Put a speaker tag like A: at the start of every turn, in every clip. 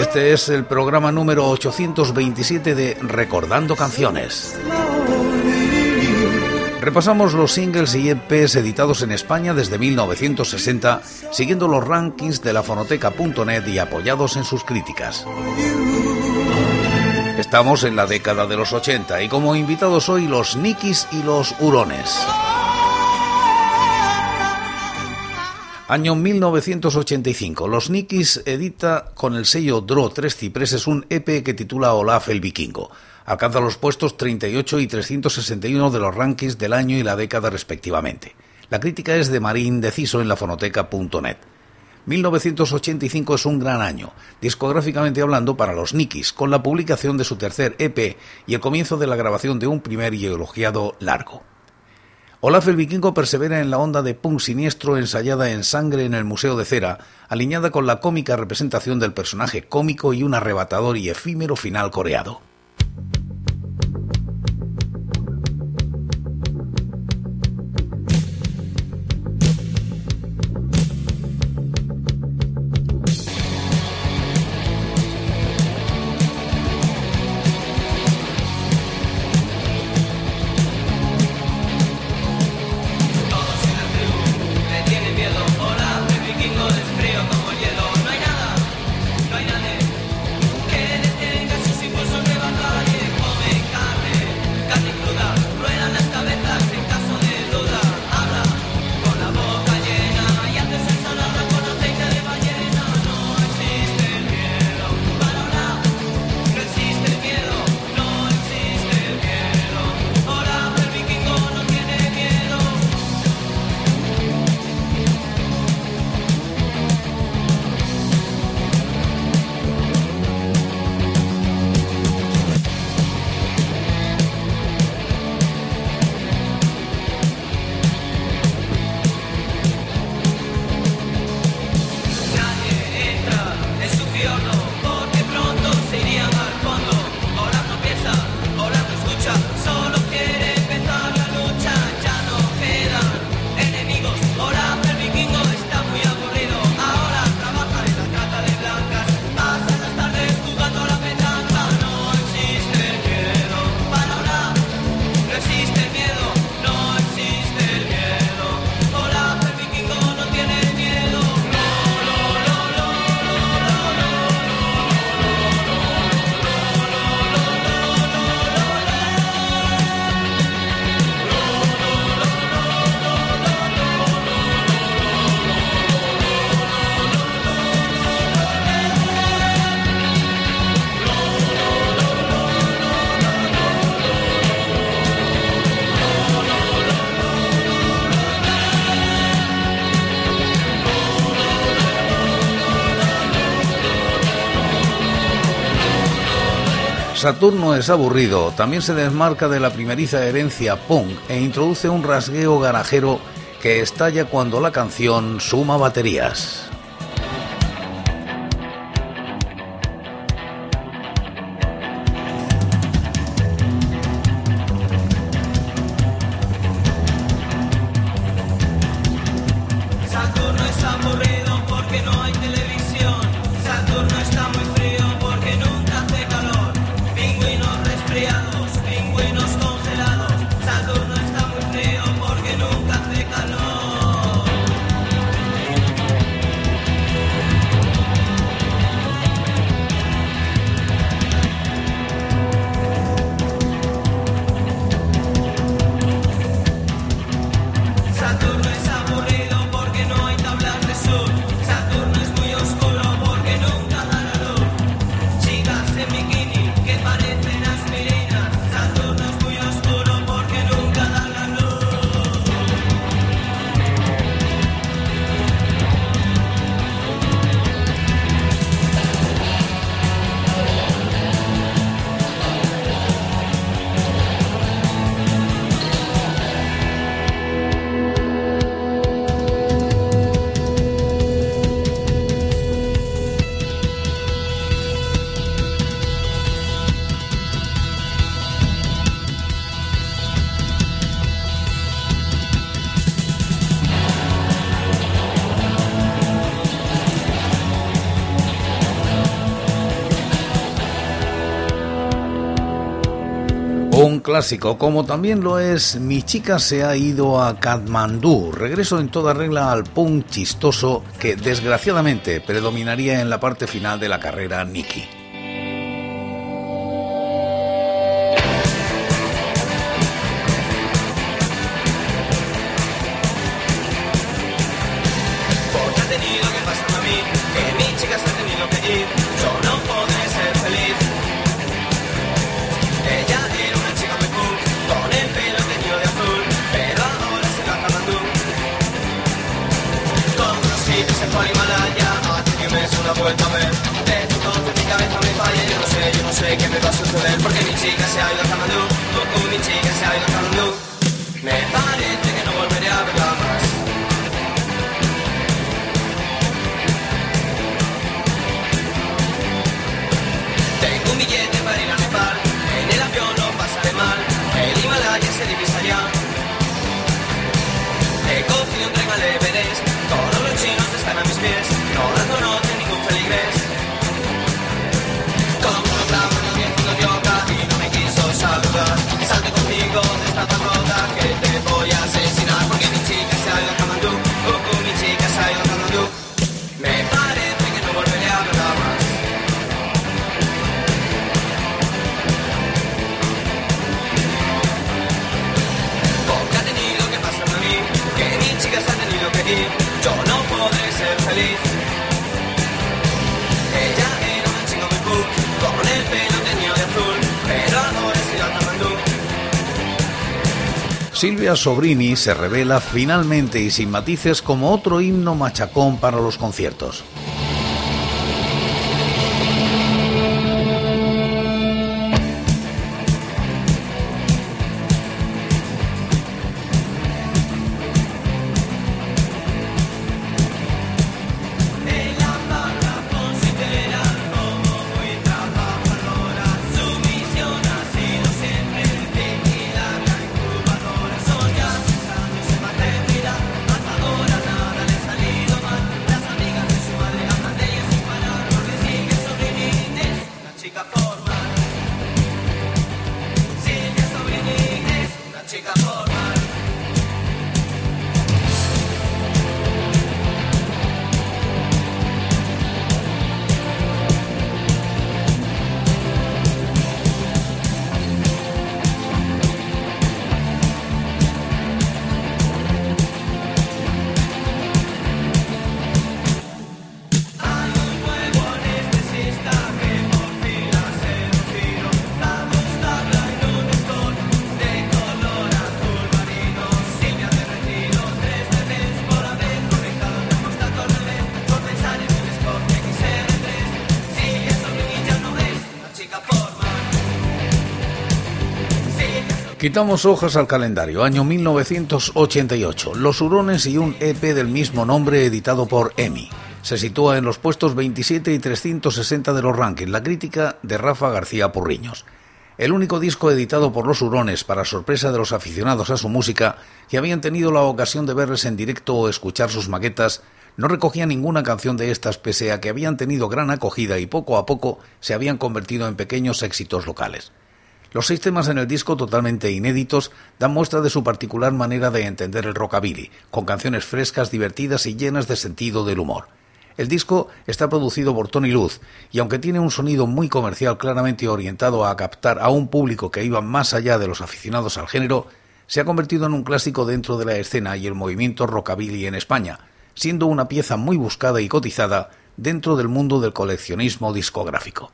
A: Este es el programa número 827 de Recordando Canciones. Repasamos los singles y EPs editados en España desde 1960, siguiendo los rankings de la fonoteca.net y apoyados en sus críticas. Estamos en la década de los 80 y como invitados hoy los Nikis y los Hurones. Año 1985. Los Nikis edita con el sello Draw Tres Cipreses un EP que titula Olaf el Vikingo. Alcanza los puestos 38 y 361 de los rankings del año y la década respectivamente. La crítica es de Marín Deciso en la fonoteca.net. 1985 es un gran año, discográficamente hablando, para los Nikis, con la publicación de su tercer EP y el comienzo de la grabación de un primer y elogiado largo. Olaf el Vikingo persevera en la onda de punk siniestro ensayada en sangre en el Museo de Cera, alineada con la cómica representación del personaje cómico y un arrebatador y efímero final coreado. Saturno es aburrido, también se desmarca de la primeriza herencia punk e introduce un rasgueo garajero que estalla cuando la canción suma baterías. Clásico, como también lo es Mi chica se ha ido a Katmandú, regreso en toda regla al punk chistoso que desgraciadamente predominaría en la parte final de la carrera Nicky. Sobrini se revela finalmente y sin matices como otro himno machacón para los conciertos. Quitamos hojas al calendario, año 1988, Los Hurones y un EP del mismo nombre editado por EMI. Se sitúa en los puestos 27 y 360 de los rankings, la crítica de Rafa García Porriños. El único disco editado por Los Hurones, para sorpresa de los aficionados a su música, que habían tenido la ocasión de verles en directo o escuchar sus maquetas, no recogía ninguna canción de estas pese a que habían tenido gran acogida y poco a poco se habían convertido en pequeños éxitos locales. Los seis temas en el disco, totalmente inéditos, dan muestra de su particular manera de entender el rockabilly, con canciones frescas, divertidas y llenas de sentido del humor. El disco está producido por Tony Luz y aunque tiene un sonido muy comercial claramente orientado a captar a un público que iba más allá de los aficionados al género, se ha convertido en un clásico dentro de la escena y el movimiento rockabilly en España, siendo una pieza muy buscada y cotizada dentro del mundo del coleccionismo discográfico.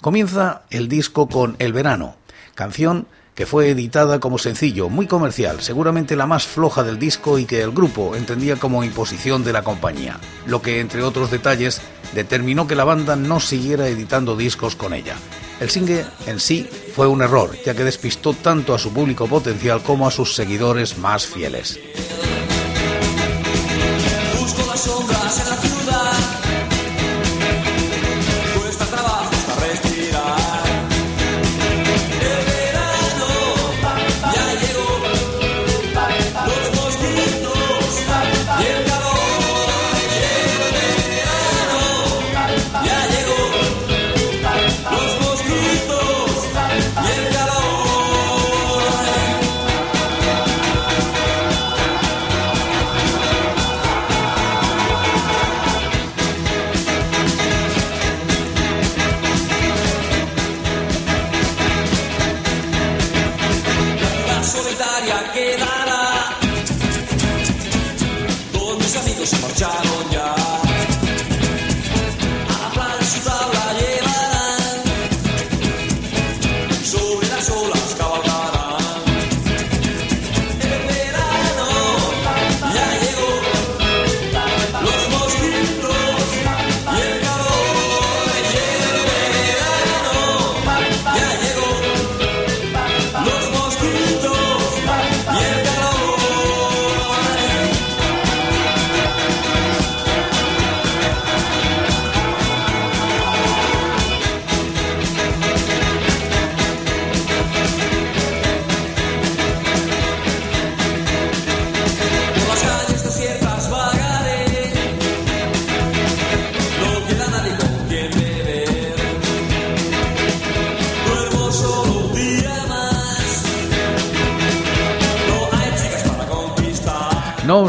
A: Comienza el disco con El Verano, canción que fue editada como sencillo, muy comercial, seguramente la más floja del disco y que el grupo entendía como imposición de la compañía, lo que, entre otros detalles, determinó que la banda no siguiera editando discos con ella. El single en sí fue un error, ya que despistó tanto a su público potencial como a sus seguidores más fieles.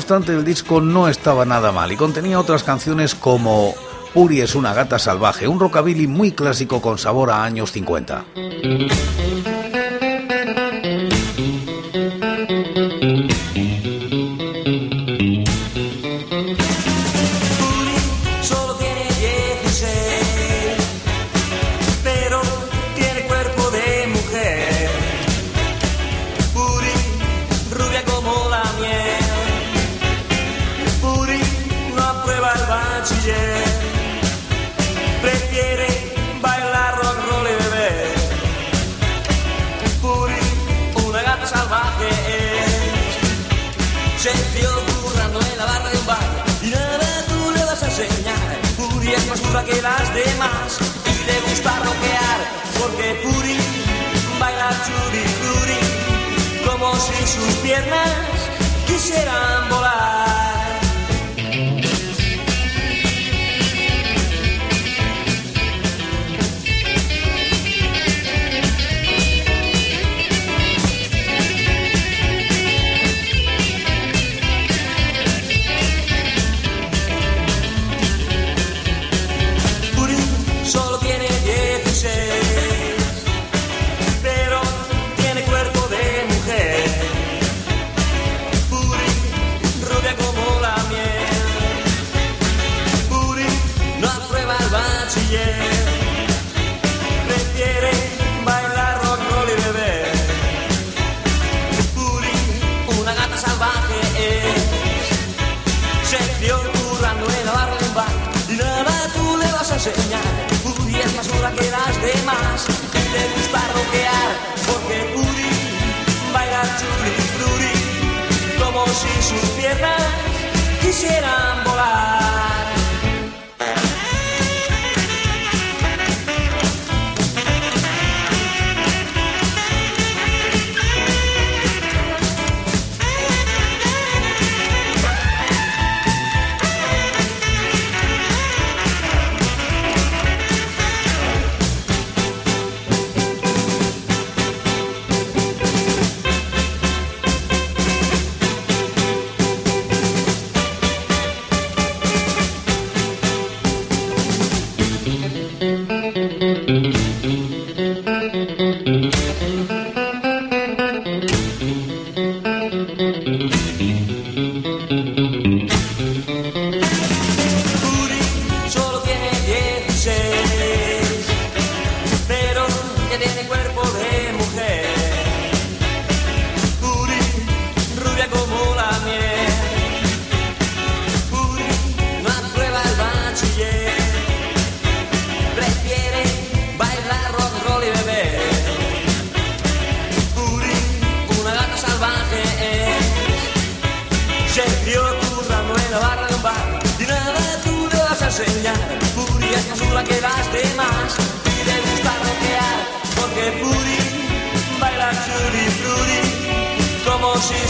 B: Obstante, el disco no estaba nada mal y contenía otras canciones como Uri es una gata salvaje, un rockabilly muy clásico con sabor a años 50.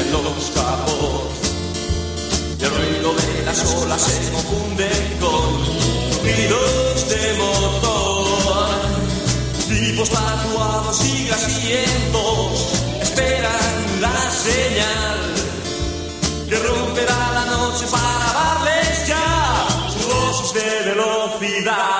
C: huyen los capos. Y el ruido de las olas se confunde con ruidos de motor. Tipos tatuados y
B: grasientos esperan la señal
A: que romperá la noche para darles ya sus dosis de velocidad.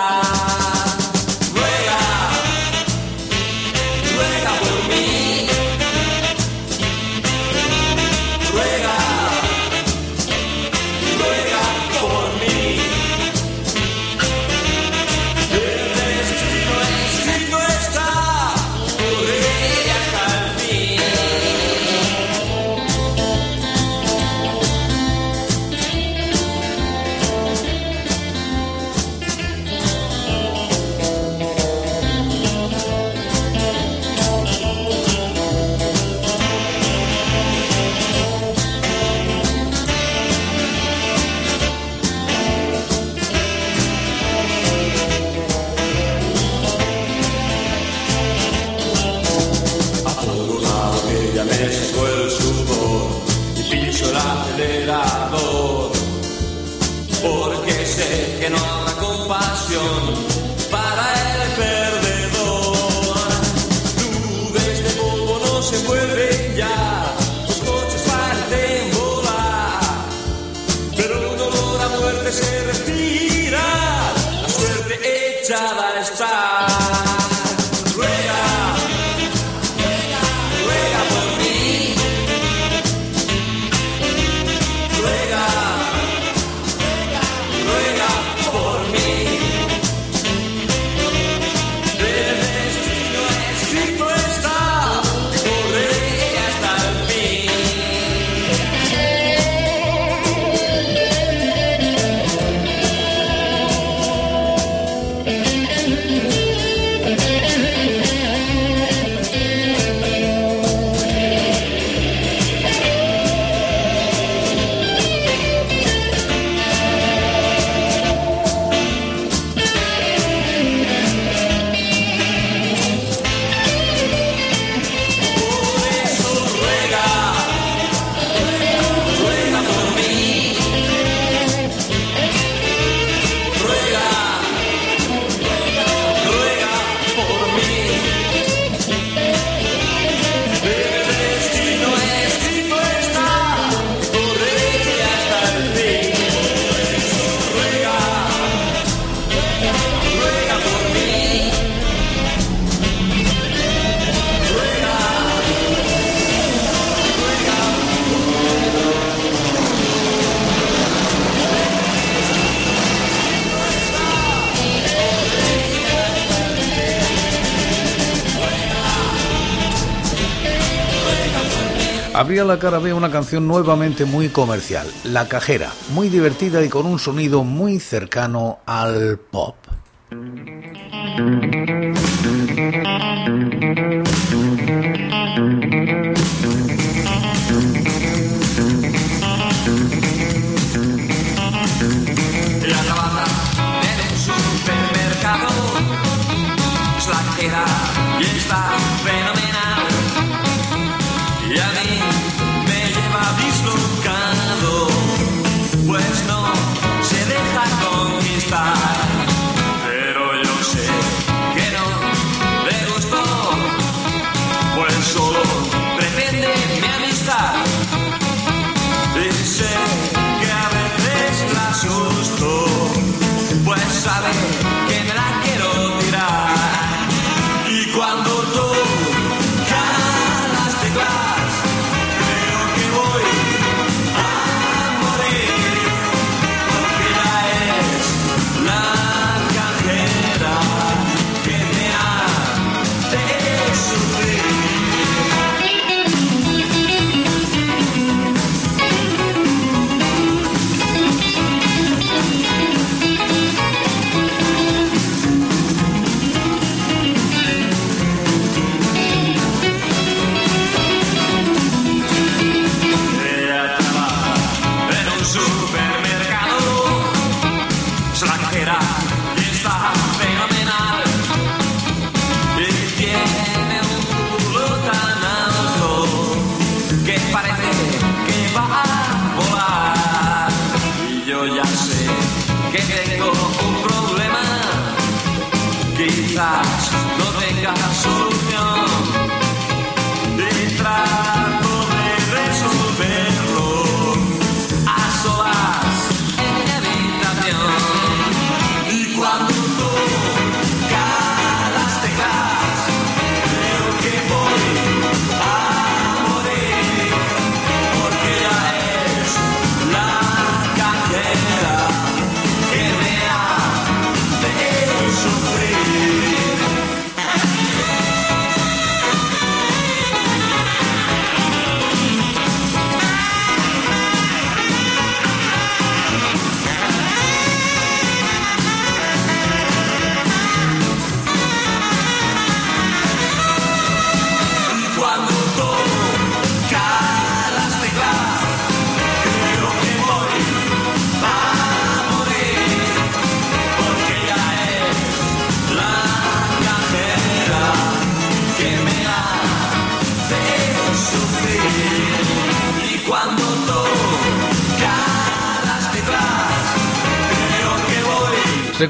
A: La
B: cara Carabé una canción nuevamente muy comercial, La Cajera, muy divertida y con un sonido muy cercano al pop.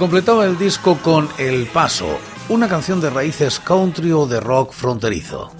A: Completaba el disco con El Paso, una canción de raíces country o de rock fronterizo.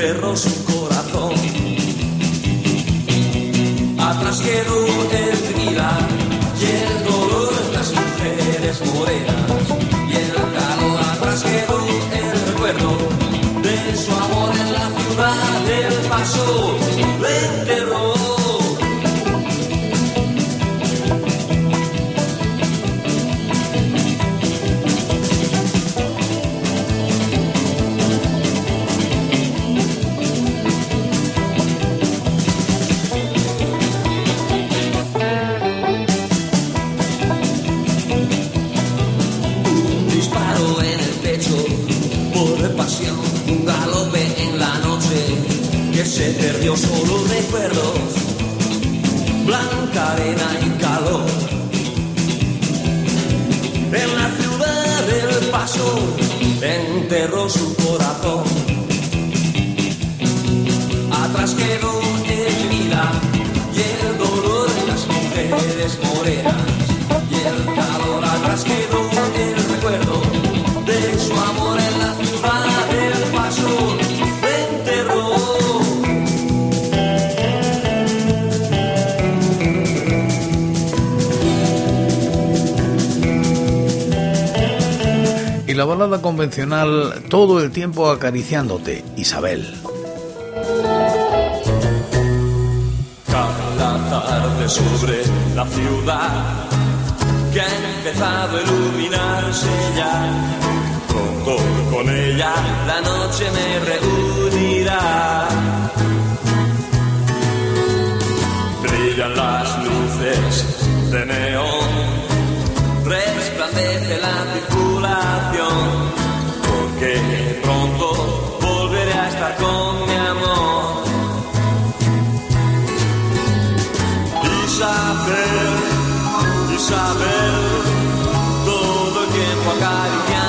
A: enterró su corazón. Atrás quedó el trilar y el dolor de las mujeres morenas. Y el calor atrás quedó el recuerdo de su amor en la ciudad del paso. Le enterró balada convencional todo el tiempo acariciándote, Isabel.
B: Cada tarde sobre la ciudad que ha empezado a iluminarse ya. Pronto con ella la noche me reunirá. Brillan las luces de neón la porque pronto volveré a estar con mi amor. Isabel, Isabel, todo el tiempo acariciándote,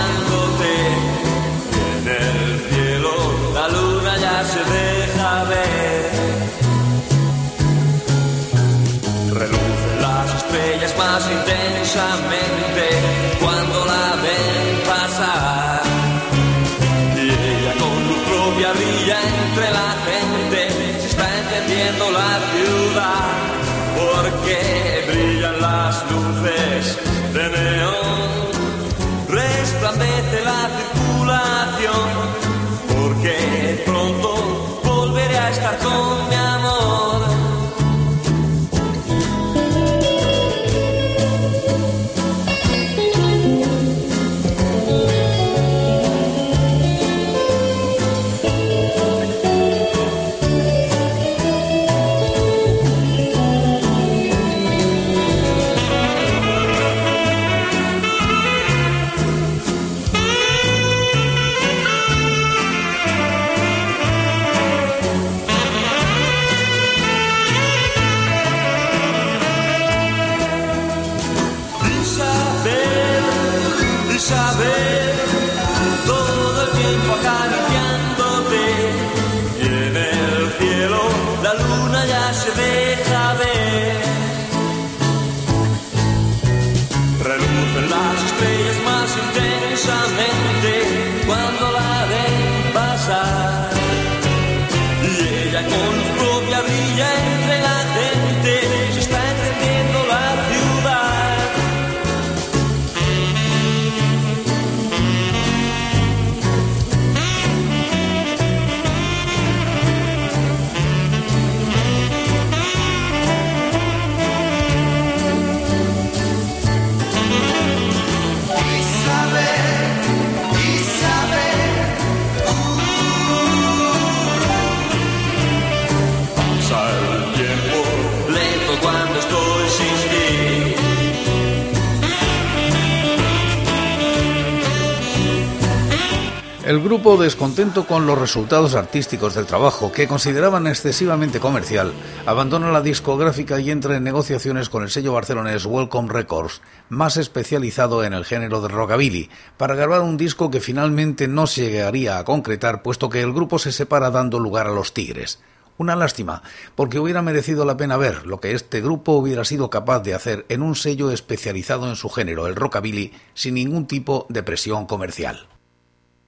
B: El
A: grupo, descontento con los resultados artísticos del trabajo que consideraban excesivamente comercial, abandona la discográfica y entra en negociaciones con el sello barcelonés Welcome Records, más especializado en el género de rockabilly, para grabar un disco que finalmente no se llegaría a concretar, puesto que el grupo se separa dando lugar a los Tigres. Una lástima, porque hubiera merecido la pena ver lo que este grupo hubiera sido capaz de hacer en un sello especializado en su género, el rockabilly, sin ningún tipo de presión comercial.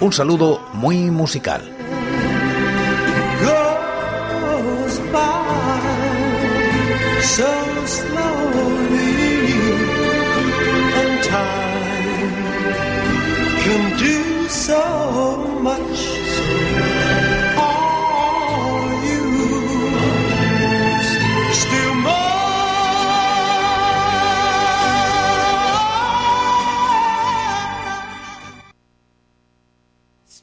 A: Un saludo muy musical.
D: so much